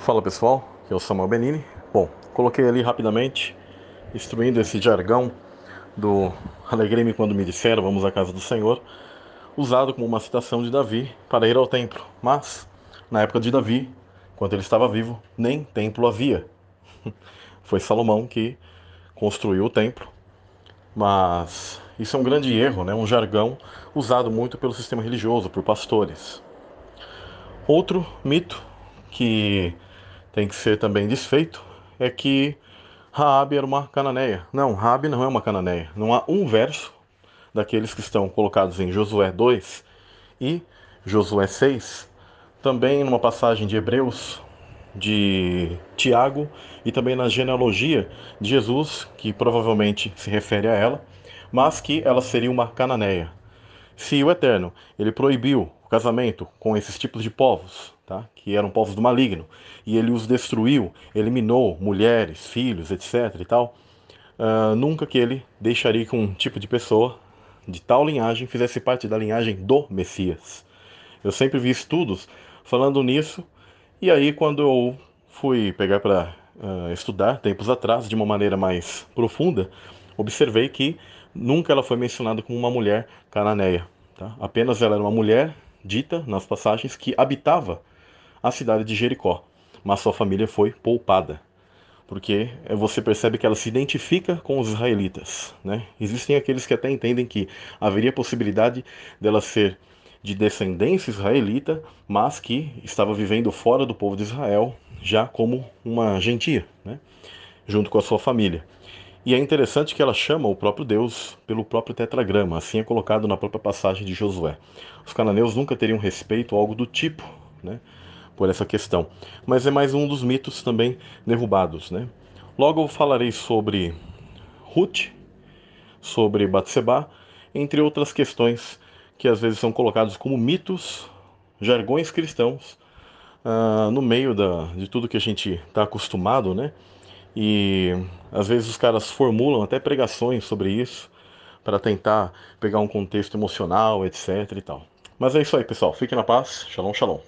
Fala pessoal, aqui é o Samuel Benini. Bom, coloquei ali rapidamente, instruindo esse jargão do Alegrei-me quando me disseram vamos à casa do Senhor, usado como uma citação de Davi para ir ao templo. Mas, na época de Davi, quando ele estava vivo, nem templo havia. Foi Salomão que construiu o templo. Mas isso é um grande erro, né? um jargão usado muito pelo sistema religioso, por pastores. Outro mito que tem que ser também desfeito é que Raabe era uma cananeia. Não, Raabe não é uma cananeia. Não há um verso daqueles que estão colocados em Josué 2 e Josué 6, também numa passagem de Hebreus, de Tiago e também na genealogia de Jesus, que provavelmente se refere a ela, mas que ela seria uma cananeia. Se o Eterno ele proibiu o casamento com esses tipos de povos, tá? que eram povos do maligno, e ele os destruiu, eliminou mulheres, filhos, etc. e tal, uh, nunca que ele deixaria que um tipo de pessoa de tal linhagem fizesse parte da linhagem do Messias. Eu sempre vi estudos falando nisso, e aí quando eu fui pegar para uh, ah, estudar, tempos atrás, de uma maneira mais profunda, observei que nunca ela foi mencionada como uma mulher cananeia. Tá? Apenas ela era uma mulher dita nas passagens que habitava a cidade de Jericó, mas sua família foi poupada. Porque você percebe que ela se identifica com os israelitas. Né? Existem aqueles que até entendem que haveria possibilidade dela ser de descendência israelita, mas que estava vivendo fora do povo de Israel, já como uma gentia, né? junto com a sua família. E é interessante que ela chama o próprio Deus pelo próprio tetragrama, assim é colocado na própria passagem de Josué. Os cananeus nunca teriam respeito ou algo do tipo, né, por essa questão. Mas é mais um dos mitos também derrubados, né? Logo eu falarei sobre Ruth, sobre Batseba, entre outras questões que às vezes são colocados como mitos, jargões cristãos, uh, no meio da, de tudo que a gente está acostumado, né? E às vezes os caras formulam até pregações sobre isso para tentar pegar um contexto emocional, etc e tal. Mas é isso aí, pessoal. Fiquem na paz. Shalom, shalom.